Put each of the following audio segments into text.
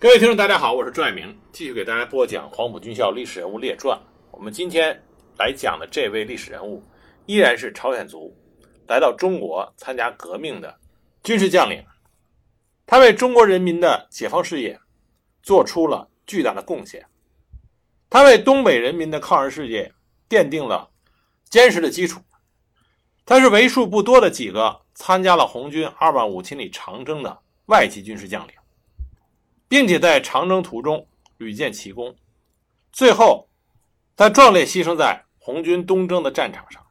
各位听众，大家好，我是朱爱明，继续给大家播讲《黄埔军校历史人物列传》。我们今天来讲的这位历史人物，依然是朝鲜族来到中国参加革命的军事将领。他为中国人民的解放事业做出了巨大的贡献，他为东北人民的抗日事业奠定了坚实的基础。他是为数不多的几个参加了红军二万五千里长征的外籍军事将领。并且在长征途中屡建奇功，最后他壮烈牺牲在红军东征的战场上。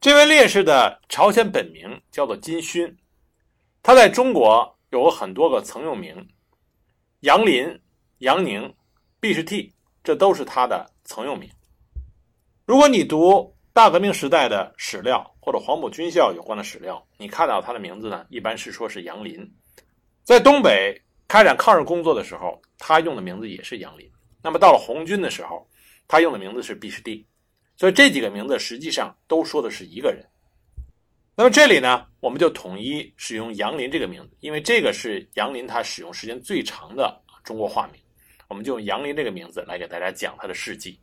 这位烈士的朝鲜本名叫做金勋，他在中国有很多个曾用名，杨林、杨宁、毕士替，这都是他的曾用名。如果你读大革命时代的史料或者黄埔军校有关的史料，你看到他的名字呢，一般是说是杨林，在东北。开展抗日工作的时候，他用的名字也是杨林。那么到了红军的时候，他用的名字是毕士第。所以这几个名字实际上都说的是一个人。那么这里呢，我们就统一使用杨林这个名字，因为这个是杨林他使用时间最长的中国化名。我们就用杨林这个名字来给大家讲他的事迹。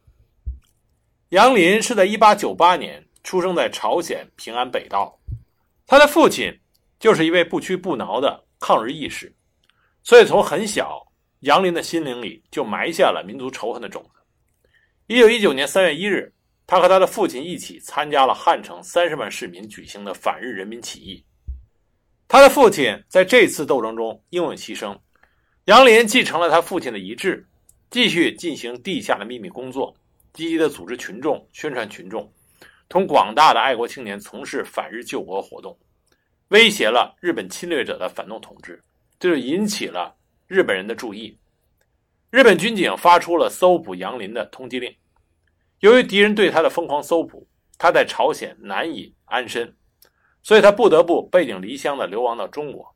杨林是在1898年出生在朝鲜平安北道，他的父亲就是一位不屈不挠的抗日义士。所以，从很小，杨林的心灵里就埋下了民族仇恨的种子。一九一九年三月一日，他和他的父亲一起参加了汉城三十万市民举行的反日人民起义。他的父亲在这次斗争中英勇牺牲，杨林继承了他父亲的遗志，继续进行地下的秘密工作，积极的组织群众、宣传群众，同广大的爱国青年从事反日救国活动，威胁了日本侵略者的反动统治。这就引起了日本人的注意，日本军警发出了搜捕杨林的通缉令。由于敌人对他的疯狂搜捕，他在朝鲜难以安身，所以他不得不背井离乡的流亡到中国。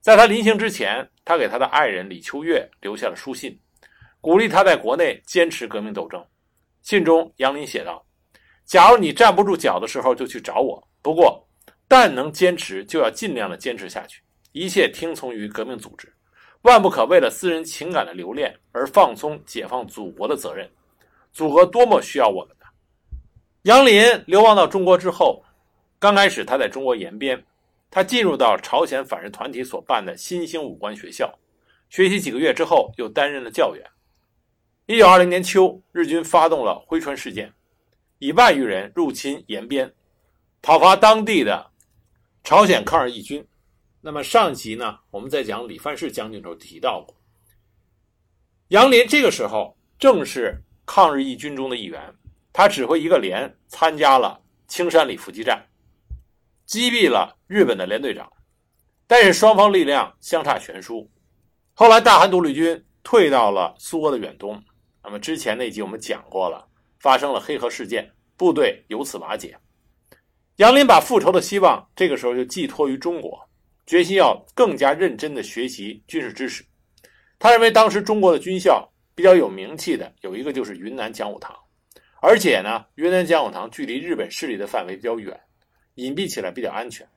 在他临行之前，他给他的爱人李秋月留下了书信，鼓励他在国内坚持革命斗争。信中，杨林写道：“假如你站不住脚的时候，就去找我。不过，但能坚持，就要尽量的坚持下去。”一切听从于革命组织，万不可为了私人情感的留恋而放松解放祖国的责任。祖国多么需要我们呢？杨林流亡到中国之后，刚开始他在中国延边，他进入到朝鲜反日团体所办的新兴武官学校学习几个月之后，又担任了教员。一九二零年秋，日军发动了珲春事件，以万余人入侵延边，讨伐当地的朝鲜抗日义军。那么上集呢，我们在讲李范世将军的时候提到过，杨林这个时候正是抗日义军中的一员，他指挥一个连参加了青山里伏击战，击毙了日本的连队长，但是双方力量相差悬殊。后来大韩独立军退到了苏俄的远东，那么之前那集我们讲过了，发生了黑河事件，部队由此瓦解。杨林把复仇的希望这个时候就寄托于中国。决心要更加认真的学习军事知识。他认为当时中国的军校比较有名气的有一个就是云南讲武堂，而且呢，云南讲武堂距离日本势力的范围比较远，隐蔽起来比较安全。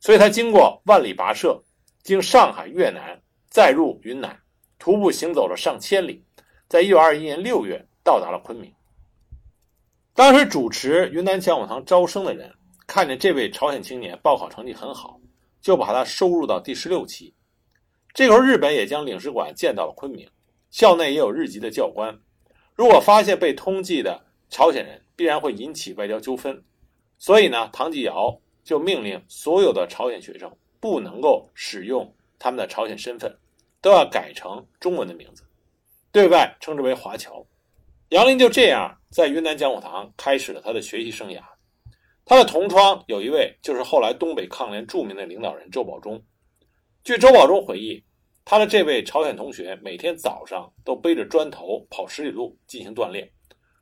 所以他经过万里跋涉，经上海、越南，再入云南，徒步行走了上千里，在一九二一年六月到达了昆明。当时主持云南讲武堂招生的人看见这位朝鲜青年报考成绩很好。就把他收入到第十六期。这时候，日本也将领事馆建到了昆明，校内也有日籍的教官。如果发现被通缉的朝鲜人，必然会引起外交纠纷。所以呢，唐继尧就命令所有的朝鲜学生不能够使用他们的朝鲜身份，都要改成中文的名字，对外称之为华侨。杨林就这样在云南讲武堂开始了他的学习生涯。他的同窗有一位，就是后来东北抗联著名的领导人周保中。据周保中回忆，他的这位朝鲜同学每天早上都背着砖头跑十里路进行锻炼，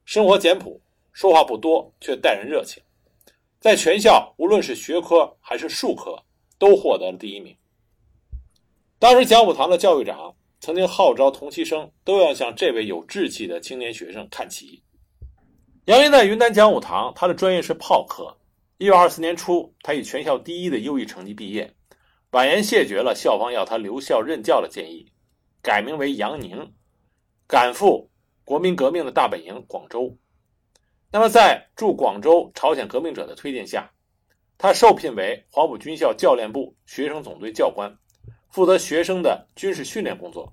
生活简朴，说话不多，却待人热情。在全校，无论是学科还是术科，都获得了第一名。当时讲武堂的教育长曾经号召同期生都要向这位有志气的青年学生看齐。杨云在云南讲武堂，他的专业是炮科。一九二四年初，他以全校第一的优异成绩毕业，婉言谢绝了校方要他留校任教的建议，改名为杨宁，赶赴国民革命的大本营广州。那么，在驻广州朝鲜革命者的推荐下，他受聘为黄埔军校教练部学生总队教官，负责学生的军事训练工作。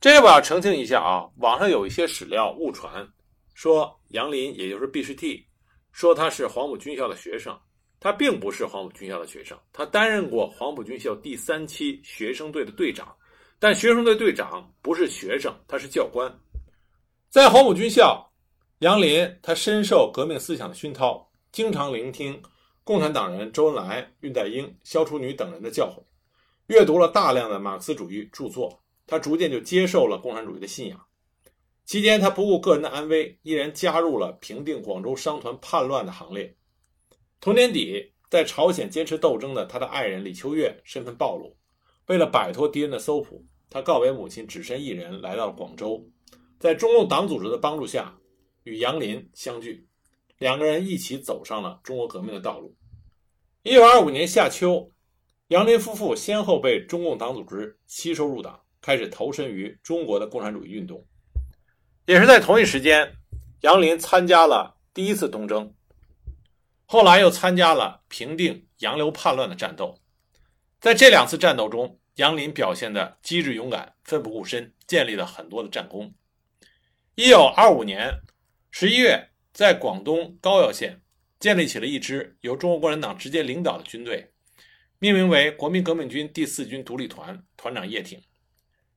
这里我要澄清一下啊，网上有一些史料误传，说杨林也就是 B 师 T，说他是黄埔军校的学生，他并不是黄埔军校的学生，他担任过黄埔军校第三期学生队的队长，但学生队队长不是学生，他是教官，在黄埔军校。杨林他深受革命思想的熏陶，经常聆听共产党人周恩来、恽代英、萧楚女等人的教诲，阅读了大量的马克思主义著作，他逐渐就接受了共产主义的信仰。期间，他不顾个人的安危，毅然加入了平定广州商团叛乱的行列。同年底，在朝鲜坚持斗争的他的爱人李秋月身份暴露，为了摆脱敌人的搜捕，他告别母亲，只身一人来到了广州，在中共党组织的帮助下。与杨林相聚，两个人一起走上了中国革命的道路。一九二五年夏秋，杨林夫妇先后被中共党组织吸收入党，开始投身于中国的共产主义运动。也是在同一时间，杨林参加了第一次东征，后来又参加了平定杨刘叛乱的战斗。在这两次战斗中，杨林表现的机智勇敢，奋不顾身，建立了很多的战功。一九二五年。十一月，在广东高要县建立起了一支由中国共产党直接领导的军队，命名为国民革命军第四军独立团，团长叶挺。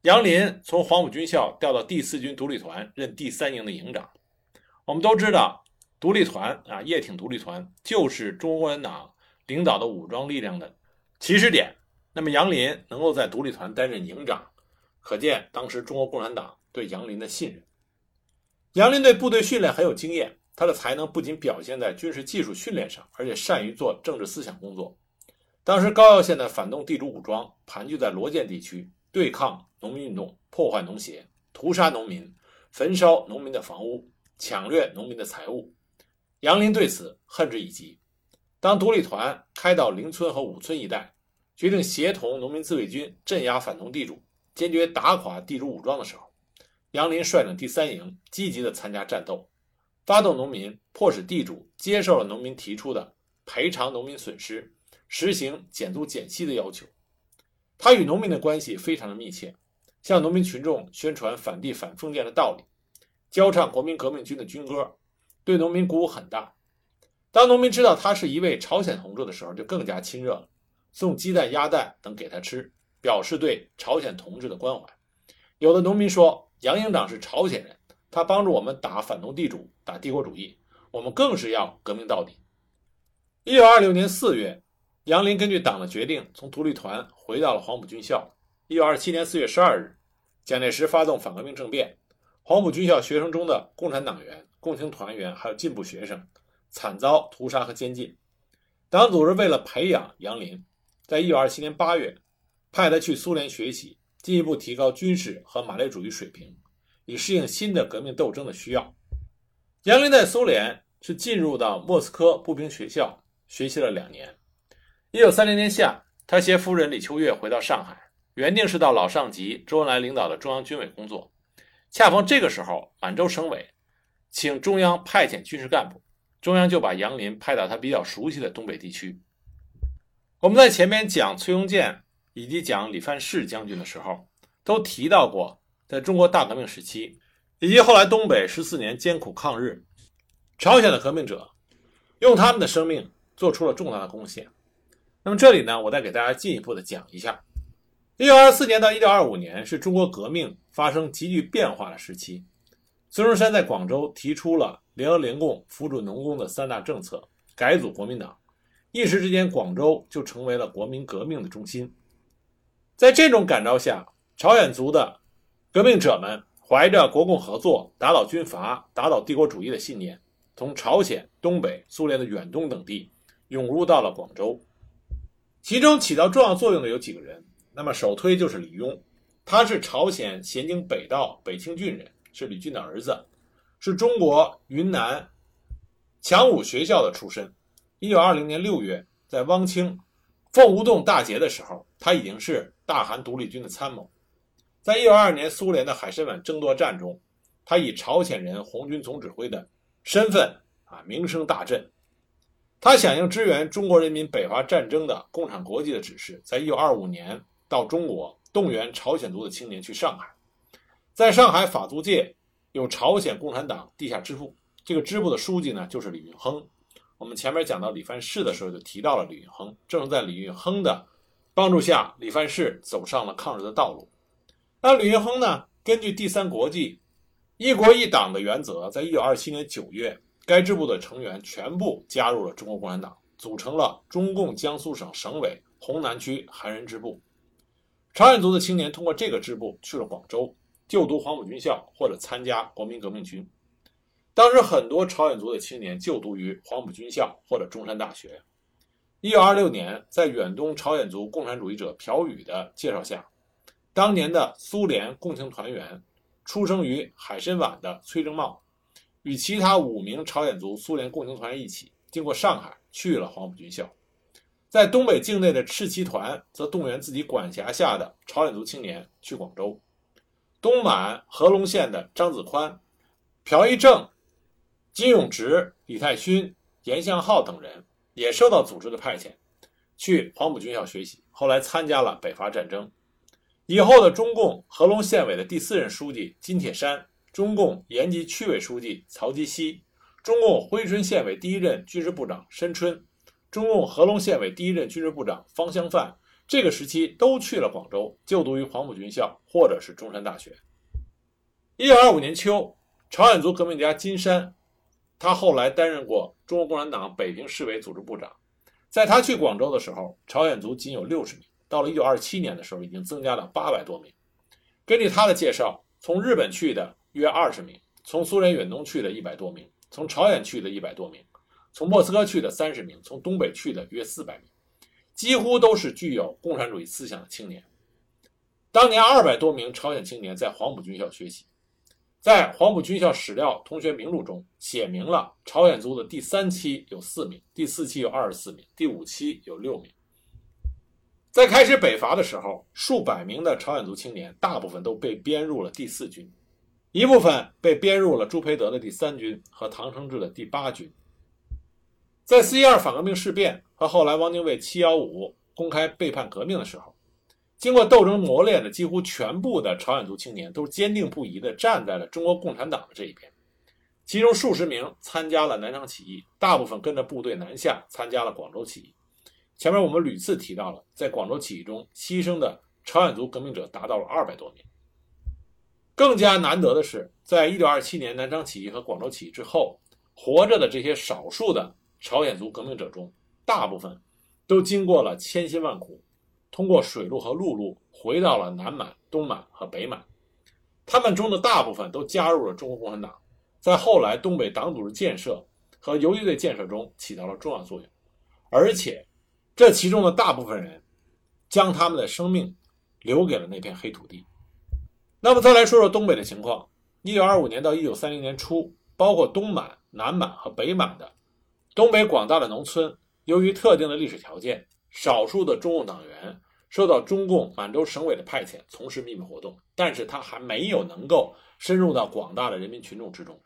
杨林从黄埔军校调到第四军独立团，任第三营的营长。我们都知道，独立团啊，叶挺独立团就是中国共产党领导的武装力量的起始点。那么，杨林能够在独立团担任营长，可见当时中国共产党对杨林的信任。杨林对部队训练很有经验，他的才能不仅表现在军事技术训练上，而且善于做政治思想工作。当时高要县的反动地主武装盘踞在罗建地区，对抗农民运动，破坏农协，屠杀农民，焚烧农民的房屋，抢掠农民的财物。杨林对此恨之以极。当独立团开到邻村和五村一带，决定协同农民自卫军镇压反动地主，坚决打垮地主武装的时候。杨林率领第三营积极地参加战斗，发动农民，迫使地主接受了农民提出的赔偿农民损失、实行减租减息的要求。他与农民的关系非常的密切，向农民群众宣传反帝反封建的道理，教唱国民革命军的军歌，对农民鼓舞很大。当农民知道他是一位朝鲜同志的时候，就更加亲热了，送鸡蛋、鸭蛋等给他吃，表示对朝鲜同志的关怀。有的农民说。杨营长是朝鲜人，他帮助我们打反动地主、打帝国主义，我们更是要革命到底。一九二六年四月，杨林根据党的决定，从独立团回到了黄埔军校。一九二七年四月十二日，蒋介石发动反革命政变，黄埔军校学生中的共产党员、共青团员还有进步学生，惨遭屠杀和监禁。党组织为了培养杨林，在一九二七年八月，派他去苏联学习。进一步提高军事和马列主义水平，以适应新的革命斗争的需要。杨林在苏联是进入到莫斯科步兵学校学习了两年。一九三零年夏，他携夫人李秋月回到上海，原定是到老上级周恩来领导的中央军委工作。恰逢这个时候，满洲省委请中央派遣军事干部，中央就把杨林派到他比较熟悉的东北地区。我们在前面讲崔庸健。以及讲李范世将军的时候，都提到过，在中国大革命时期，以及后来东北十四年艰苦抗日，朝鲜的革命者用他们的生命做出了重大的贡献。那么这里呢，我再给大家进一步的讲一下：一九二四年到一九二五年是中国革命发生急剧变化的时期。孙中山在广州提出了联俄联共扶助农工的三大政策，改组国民党，一时之间，广州就成为了国民革命的中心。在这种感召下，朝鲜族的革命者们怀着国共合作、打倒军阀、打倒帝国主义的信念，从朝鲜、东北、苏联的远东等地涌入到了广州。其中起到重要作用的有几个人，那么首推就是李庸，他是朝鲜咸京北道北清郡人，是李俊的儿子，是中国云南强武学校的出身。一九二零年六月，在汪清凤梧洞大捷的时候，他已经是大韩独立军的参谋。在1922年苏联的海参崴争夺战中，他以朝鲜人红军总指挥的身份啊名声大振。他响应支援中国人民北伐战争的共产国际的指示，在1925年到中国动员朝鲜族的青年去上海，在上海法租界有朝鲜共产党地下支部，这个支部的书记呢就是李运亨。我们前面讲到李范世的时候就提到了李运亨，正是在李运亨的帮助下，李范世走上了抗日的道路。那李运亨呢，根据第三国际一国一党的原则，在1927年9月。该支部的成员全部加入了中国共产党，组成了中共江苏省省委洪南区韩人支部。朝鲜族的青年通过这个支部去了广州，就读黄埔军校或者参加国民革命军。当时很多朝鲜族的青年就读于黄埔军校或者中山大学。1926年，在远东朝鲜族共产主义者朴宇的介绍下，当年的苏联共青团员、出生于海参崴的崔正茂。与其他五名朝鲜族苏联共青团员一起，经过上海去了黄埔军校。在东北境内的赤旗团则动员自己管辖下的朝鲜族青年去广州。东满合龙县的张子宽、朴一正、金永直、李太勋、严向浩等人也受到组织的派遣，去黄埔军校学习。后来参加了北伐战争。以后的中共合龙县委的第四任书记金铁山。中共延吉区委书记曹吉熙，中共珲春县委第一任军事部长申春，中共合龙县委第一任军事部长方香范，这个时期都去了广州，就读于黄埔军校或者是中山大学。一九二五年秋，朝鲜族革命家金山，他后来担任过中国共产党北平市委组织部长。在他去广州的时候，朝鲜族仅有六十名，到了一九二七年的时候，已经增加了八百多名。根据他的介绍，从日本去的。约二十名，从苏联远东去的一百多名，从朝鲜去的一百多名，从莫斯科去的三十名，从东北去的约四百名，几乎都是具有共产主义思想的青年。当年二百多名朝鲜青年在黄埔军校学习，在黄埔军校史料同学名录中写明了朝鲜族的第三期有四名，第四期有二十四名，第五期有六名。在开始北伐的时候，数百名的朝鲜族青年大部分都被编入了第四军。一部分被编入了朱培德的第三军和唐承志的第八军。在四一二反革命事变和后来汪精卫七幺五公开背叛革命的时候，经过斗争磨练的几乎全部的朝鲜族青年都坚定不移地站在了中国共产党的这一边。其中数十名参加了南昌起义，大部分跟着部队南下参加了广州起义。前面我们屡次提到了，在广州起义中牺牲的朝鲜族革命者达到了二百多名。更加难得的是，在一九二七年南昌起义和广州起义之后，活着的这些少数的朝鲜族革命者中，大部分都经过了千辛万苦，通过水路和陆路回到了南满、东满和北满。他们中的大部分都加入了中国共产党，在后来东北党组织建设和游击队建设中起到了重要作用。而且，这其中的大部分人将他们的生命留给了那片黑土地。那么再来说说东北的情况。一九二五年到一九三零年初，包括东满、南满和北满的东北广大的农村，由于特定的历史条件，少数的中共党员受到中共满洲省委的派遣，从事秘密活动，但是他还没有能够深入到广大的人民群众之中。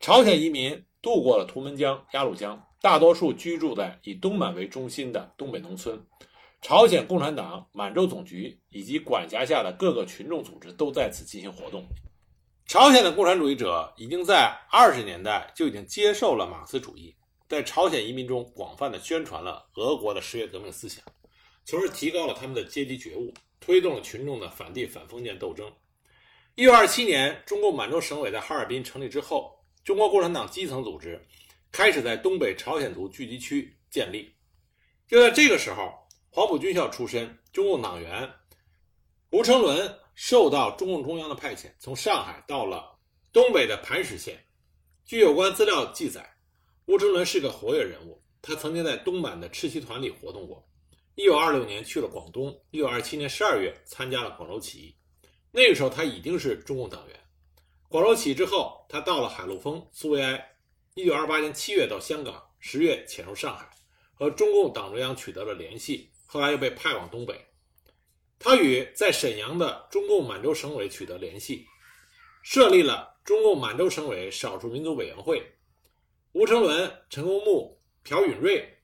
朝鲜移民渡过了图们江、鸭绿江，大多数居住在以东满为中心的东北农村。朝鲜共产党满洲总局以及管辖下的各个群众组织都在此进行活动。朝鲜的共产主义者已经在二十年代就已经接受了马克思主义，在朝鲜移民中广泛的宣传了俄国的十月革命思想，从而提高了他们的阶级觉悟，推动了群众的反帝反封建斗争。一九二七年，中共满洲省委在哈尔滨成立之后，中国共产党基层组织开始在东北朝鲜族聚集区建立。就在这个时候。黄埔军校出身中共党员吴成伦受到中共中央的派遣，从上海到了东北的磐石县。据有关资料记载，吴成伦是个活跃人物，他曾经在东满的赤旗团里活动过。一九二六年去了广东，一九二七年十二月参加了广州起义。那个时候他已经是中共党员。广州起义之后，他到了海陆丰、苏维埃。一九二八年七月到香港，十月潜入上海，和中共党中央取得了联系。后来又被派往东北。他与在沈阳的中共满洲省委取得联系，设立了中共满洲省委少数民族委员会。吴成伦、陈公木、朴允瑞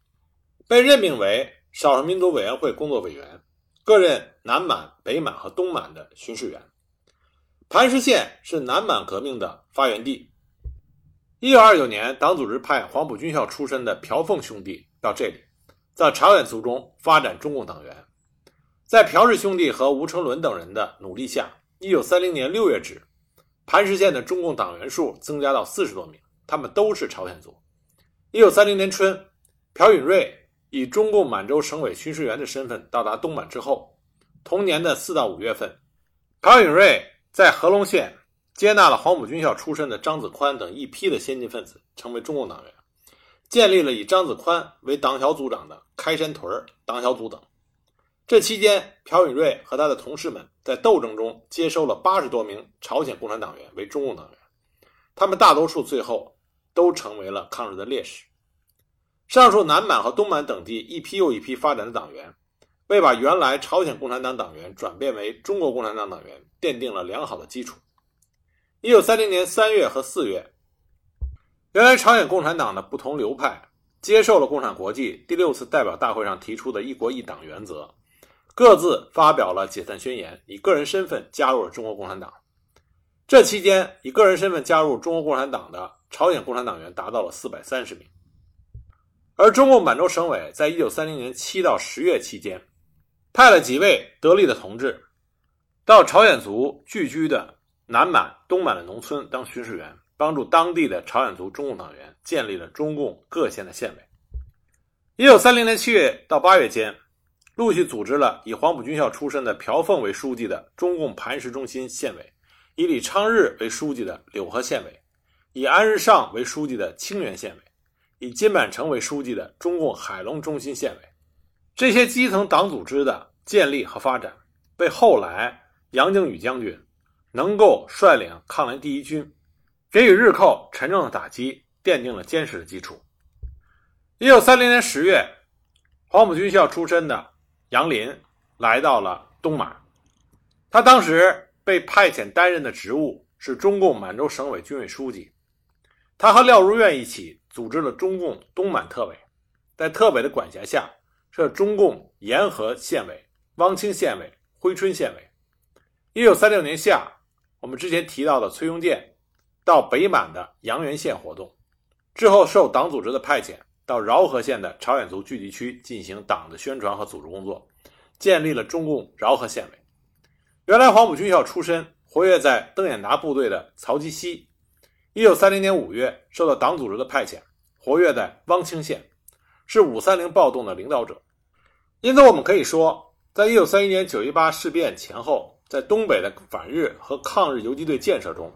被任命为少数民族委员会工作委员，各任南满、北满和东满的巡视员。磐石县是南满革命的发源地。一九二九年，党组织派黄埔军校出身的朴凤兄弟到这里，在朝鲜族中发展中共党员。在朴氏兄弟和吴成伦等人的努力下，一九三零年六月止，磐石县的中共党员数增加到四十多名，他们都是朝鲜族。一九三零年春，朴允瑞以中共满洲省委巡视员的身份到达东满之后，同年的四到五月份，朴允瑞。在合隆县接纳了黄埔军校出身的张子宽等一批的先进分子，成为中共党员，建立了以张子宽为党小组长的开山屯党小组等。这期间，朴允瑞和他的同事们在斗争中接收了八十多名朝鲜共产党员为中共党员，他们大多数最后都成为了抗日的烈士。上述南满和东满等地一批又一批发展的党员。为把原来朝鲜共产党党员转变为中国共产党党员奠定了良好的基础。一九三零年三月和四月，原来朝鲜共产党的不同流派接受了共产国际第六次代表大会上提出的一国一党原则，各自发表了解散宣言，以个人身份加入了中国共产党。这期间，以个人身份加入中国共产党的朝鲜共产党员达到了四百三十名。而中共满洲省委在一九三零年七到十月期间。派了几位得力的同志，到朝鲜族聚居的南满、东满的农村当巡视员，帮助当地的朝鲜族中共党员建立了中共各县的县委。一九三零年七月到八月间，陆续组织了以黄埔军校出身的朴凤为书记的中共磐石中心县委，以李昌日为书记的柳河县委，以安日尚为书记的清源县委，以金满成为书记的中共海龙中心县委。这些基层党组织的建立和发展，为后来杨靖宇将军能够率领抗联第一军，给予日寇沉重的打击，奠定了坚实的基础。一九三零年十月，黄埔军校出身的杨林来到了东满，他当时被派遣担任的职务是中共满洲省委军委书记。他和廖如愿一起组织了中共东满特委，在特委的管辖下。设中共沿河县委、汪清县委、珲春县委。一九三六年夏，我们之前提到的崔庸健到北满的阳原县活动，之后受党组织的派遣到饶河县的朝鲜族聚集区进行党的宣传和组织工作，建立了中共饶河县委。原来黄埔军校出身、活跃在邓演达部队的曹吉熙，一九三零年五月受到党组织的派遣，活跃在汪清县，是五三零暴动的领导者。因此，我们可以说，在1931年九一八事变前后，在东北的反日和抗日游击队建设中，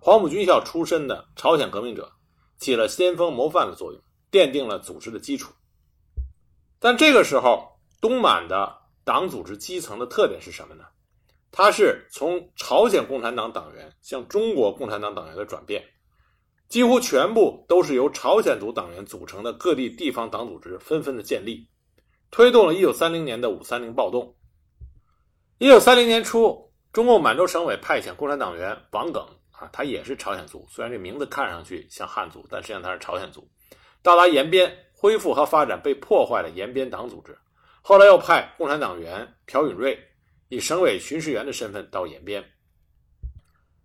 黄埔军校出身的朝鲜革命者起了先锋模范的作用，奠定了组织的基础。但这个时候，东满的党组织基层的特点是什么呢？它是从朝鲜共产党党员向中国共产党党员的转变，几乎全部都是由朝鲜族党员组成的各地地方党组织纷纷的建立。推动了1930年的五三零暴动。1930年初，中共满洲省委派遣共产党员王耿啊，他也是朝鲜族，虽然这名字看上去像汉族，但实际上他是朝鲜族。到达延边，恢复和发展被破坏的延边党组织。后来又派共产党员朴允瑞以省委巡视员的身份到延边。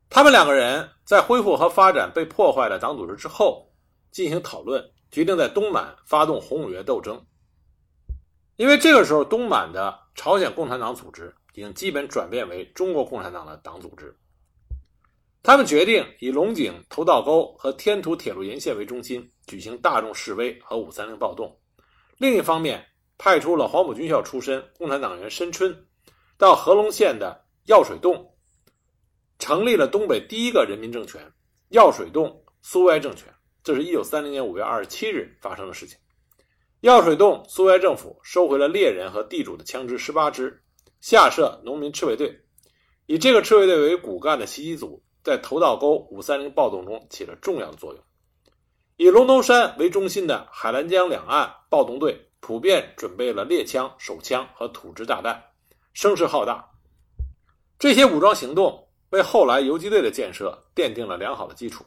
他们两个人在恢复和发展被破坏的党组织之后进行讨论，决定在东满发动红五月斗争。因为这个时候，东满的朝鲜共产党组织已经基本转变为中国共产党的党组织。他们决定以龙井头道沟和天图铁路沿线为中心举行大众示威和五三零暴动。另一方面，派出了黄埔军校出身共产党员申春，到合隆县的药水洞，成立了东北第一个人民政权——药水洞苏维埃政权。这是一九三零年五月二十七日发生的事情。药水洞苏维埃政府收回了猎人和地主的枪支十八支，下设农民赤卫队，以这个赤卫队为骨干的袭击组在头道沟五三零暴动中起了重要的作用。以龙头山为中心的海兰江两岸暴动队普遍准备了猎枪、手枪和土制炸弹，声势浩大。这些武装行动为后来游击队的建设奠定了良好的基础。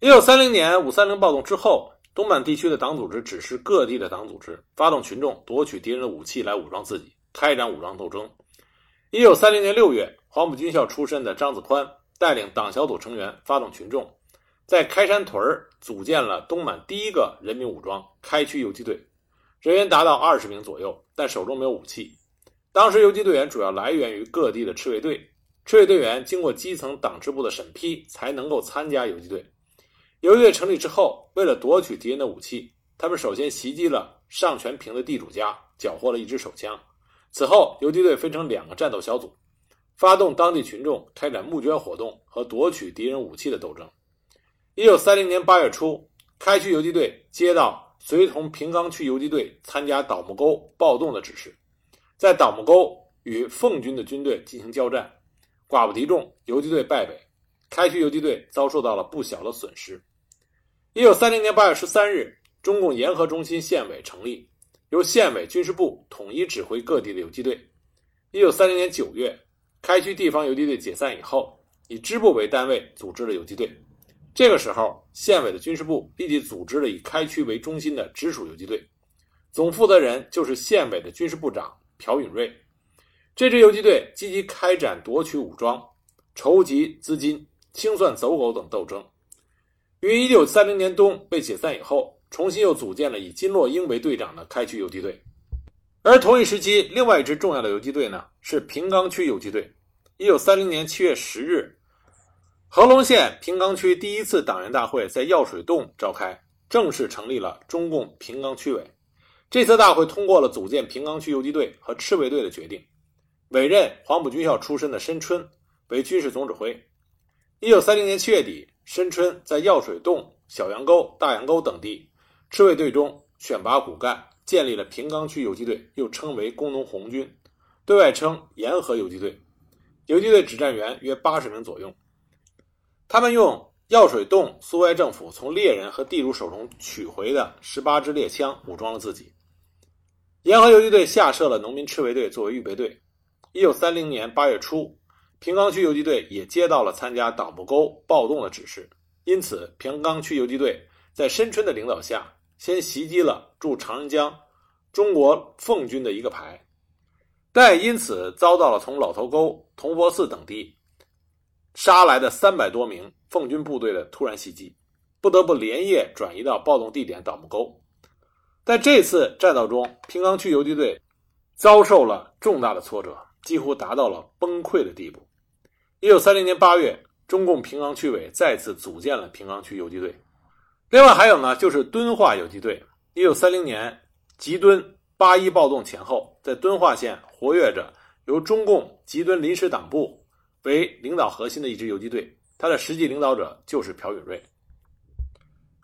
一九三零年五三零暴动之后，东满地区的党组织指示各地的党组织发动群众夺取敌人的武器来武装自己，开展武装斗争。一九三零年六月，黄埔军校出身的张子宽带领党小组成员发动群众，在开山屯组建了东满第一个人民武装开区游击队，人员达到二十名左右，但手中没有武器。当时游击队员主要来源于各地的赤卫队，赤卫队员经过基层党支部的审批，才能够参加游击队。游击队成立之后，为了夺取敌人的武器，他们首先袭击了上全平的地主家，缴获了一支手枪。此后，游击队分成两个战斗小组，发动当地群众开展募捐活动和夺取敌人武器的斗争。一九三零年八月初，开区游击队接到随同平冈区游击队参加倒木沟暴动的指示。在倒木沟与奉军的军队进行交战，寡不敌众，游击队败北，开区游击队遭受到了不小的损失。一九三零年八月十三日，中共沿河中心县委成立，由县委军事部统一指挥各地的游击队。一九三零年九月，开区地方游击队解散以后，以支部为单位组织了游击队。这个时候，县委的军事部立即组织了以开区为中心的直属游击队，总负责人就是县委的军事部长。朴允瑞，这支游击队积极开展夺取武装、筹集资金、清算走狗等斗争。于一九三零年冬被解散以后，重新又组建了以金洛英为队长的开区游击队。而同一时期，另外一支重要的游击队呢，是平冈区游击队。一九三零年七月十日，合龙县平冈区第一次党员大会在药水洞召开，正式成立了中共平冈区委。这次大会通过了组建平冈区游击队和赤卫队的决定，委任黄埔军校出身的申春为军事总指挥。一九三零年七月底，申春在药水洞、小杨沟、大洋沟等地赤卫队中选拔骨干，建立了平冈区游击队，又称为工农红军，对外称沿河游击队。游击队指战员约八十名左右，他们用。药水洞苏维埃政府从猎人和地主手中取回的十八支猎枪，武装了自己。沿河游击队下设了农民赤卫队作为预备队。一九三零年八月初，平冈区游击队也接到了参加党部沟暴动的指示，因此平冈区游击队在申春的领导下，先袭击了驻长江中国奉军的一个排，但也因此遭到了从老头沟、铜佛寺等地杀来的三百多名奉军部队的突然袭击，不得不连夜转移到暴动地点倒木沟。在这次战斗中，平冈区游击队遭受了重大的挫折，几乎达到了崩溃的地步。一九三零年八月，中共平冈区委再次组建了平冈区游击队。另外还有呢，就是敦化游击队。一九三零年吉敦八一暴动前后，在敦化县活跃着由中共吉敦临时党部为领导核心的一支游击队，它的实际领导者就是朴允瑞。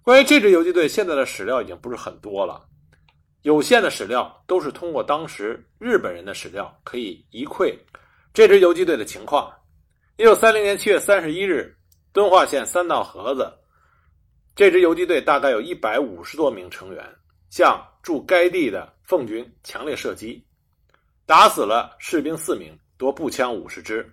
关于这支游击队，现在的史料已经不是很多了，有限的史料都是通过当时日本人的史料可以一窥这支游击队的情况。一九三零年七月三十一日，敦化县三道河子，这支游击队大概有一百五十多名成员，向驻该地的奉军强烈射击，打死了士兵四名，夺步枪五十支。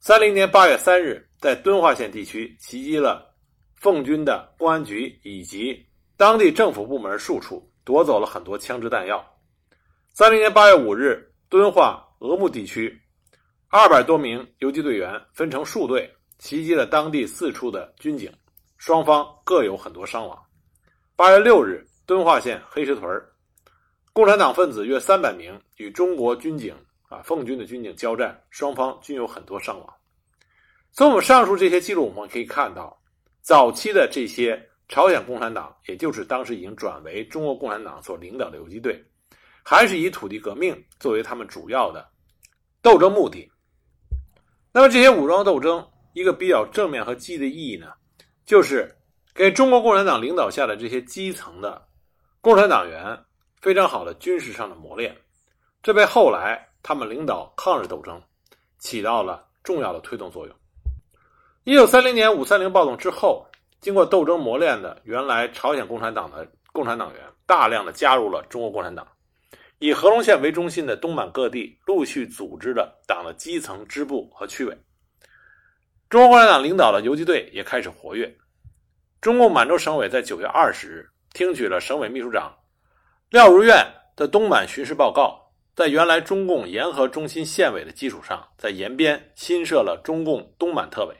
三零年八月三日，在敦化县地区袭击了。奉军的公安局以及当地政府部门数处夺走了很多枪支弹药。三零年八月五日，敦化额木地区二百多名游击队员分成数队袭击了当地四处的军警，双方各有很多伤亡。八月六日，敦化县黑石屯共产党分子约三百名与中国军警啊奉军的军警交战，双方均有很多伤亡。从我们上述这些记录，我们可以看到。早期的这些朝鲜共产党，也就是当时已经转为中国共产党所领导的游击队，还是以土地革命作为他们主要的斗争目的。那么，这些武装斗争一个比较正面和积极的意义呢，就是给中国共产党领导下的这些基层的共产党员非常好的军事上的磨练，这为后来他们领导抗日斗争起到了重要的推动作用。一九三零年五三零暴动之后，经过斗争磨练的原来朝鲜共产党的共产党员，大量的加入了中国共产党，以和龙县为中心的东满各地陆续组织了党的基层支部和区委。中国共产党领导的游击队也开始活跃。中共满洲省委在九月二十日听取了省委秘书长廖如愿的东满巡视报告。在原来中共沿河中心县委的基础上，在延边新设了中共东满特委、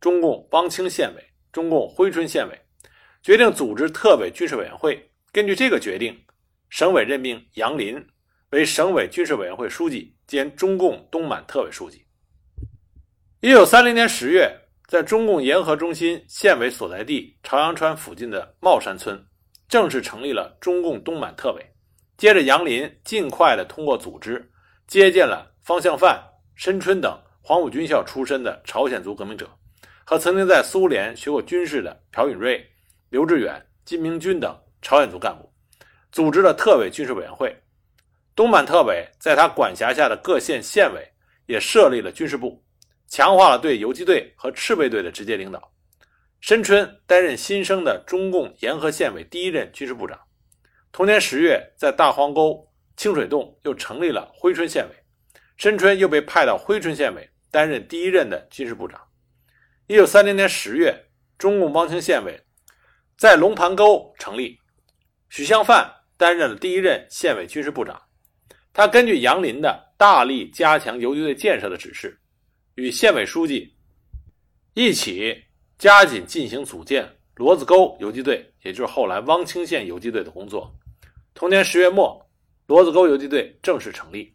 中共汪清县委、中共珲春县委，决定组织特委军事委员会。根据这个决定，省委任命杨林为省委军事委员会书记兼中共东满特委书记。一九三零年十月，在中共沿河中心县委所在地朝阳川附近的茂山村，正式成立了中共东满特委。接着，杨林尽快的通过组织接见了方向范、申春等黄埔军校出身的朝鲜族革命者，和曾经在苏联学过军事的朴允瑞、刘志远、金明军等朝鲜族干部，组织了特委军事委员会。东满特委在他管辖下的各县县委也设立了军事部，强化了对游击队和赤卫队的直接领导。申春担任新生的中共沿河县委第一任军事部长。同年十月，在大黄沟清水洞又成立了珲春县委，申春又被派到珲春县委担任第一任的军事部长。一九三零年十月，中共汪清县委在龙盘沟成立，许向范担任了第一任县委军事部长。他根据杨林的大力加强游击队建设的指示，与县委书记一起加紧进行组建骡子沟游击队，也就是后来汪清县游击队的工作。同年十月末，骡子沟游击队正式成立。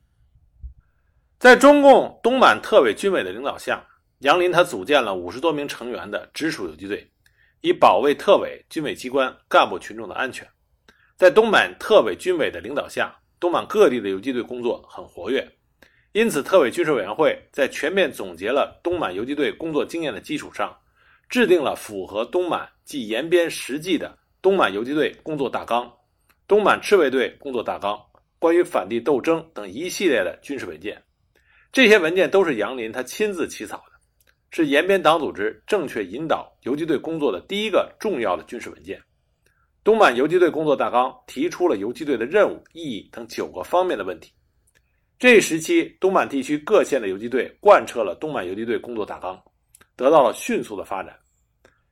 在中共东满特委军委的领导下，杨林他组建了五十多名成员的直属游击队，以保卫特委军委机关干部群众的安全。在东满特委军委的领导下，东满各地的游击队工作很活跃。因此，特委军事委员会在全面总结了东满游击队工作经验的基础上，制定了符合东满及延边实际的东满游击队工作大纲。东满赤卫队工作大纲、关于反帝斗争等一系列的军事文件，这些文件都是杨林他亲自起草的，是延边党组织正确引导游击队工作的第一个重要的军事文件。东满游击队工作大纲提出了游击队的任务、意义等九个方面的问题。这一时期，东满地区各县的游击队贯彻了东满游击队工作大纲，得到了迅速的发展。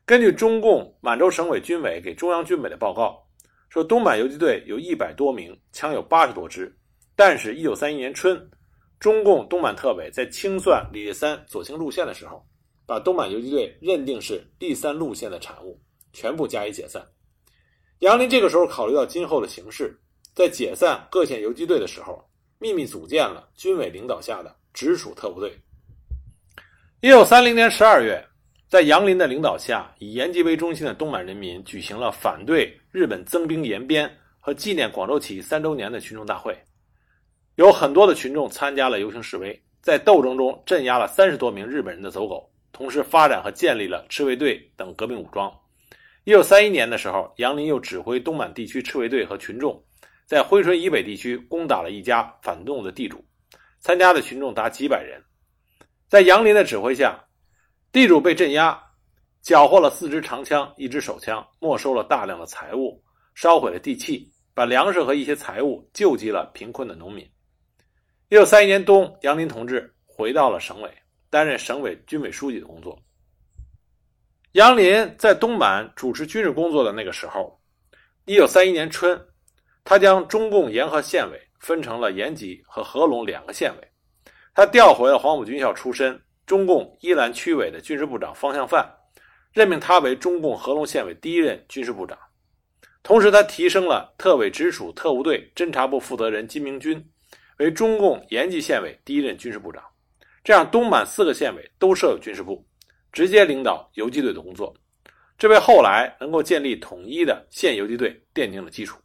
根据中共满洲省委军委给中央军委的报告。说东满游击队有一百多名，枪有八十多支，但是，一九三一年春，中共东满特委在清算李立三左倾路线的时候，把东满游击队认定是第三路线的产物，全部加以解散。杨林这个时候考虑到今后的形势，在解散各县游击队的时候，秘密组建了军委领导下的直属特务队。一九三零年十二月。在杨林的领导下，以延吉为中心的东满人民举行了反对日本增兵延边和纪念广州起义三周年的群众大会，有很多的群众参加了游行示威，在斗争中镇压了三十多名日本人的走狗，同时发展和建立了赤卫队等革命武装。一九三一年的时候，杨林又指挥东满地区赤卫队和群众，在珲春以北地区攻打了一家反动的地主，参加的群众达几百人。在杨林的指挥下。地主被镇压，缴获了四支长枪、一支手枪，没收了大量的财物，烧毁了地契，把粮食和一些财物救济了贫困的农民。一九三一年冬，杨林同志回到了省委，担任省委军委书记的工作。杨林在东满主持军事工作的那个时候，一九三一年春，他将中共沿河县委分成了延吉和合龙两个县委，他调回了黄埔军校出身。中共依兰区委的军事部长方向范任命他为中共合龙县委第一任军事部长，同时他提升了特委直属特务队侦察部负责人金明军为中共延吉县委第一任军事部长，这样东满四个县委都设有军事部，直接领导游击队的工作，这为后来能够建立统一的县游击队奠定了基础。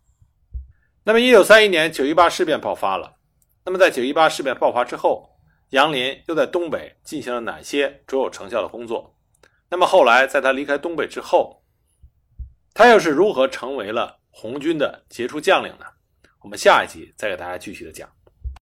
那么，一九三一年九一八事变爆发了，那么在九一八事变爆发之后。杨林又在东北进行了哪些卓有成效的工作？那么后来在他离开东北之后，他又是如何成为了红军的杰出将领呢？我们下一集再给大家具体的讲。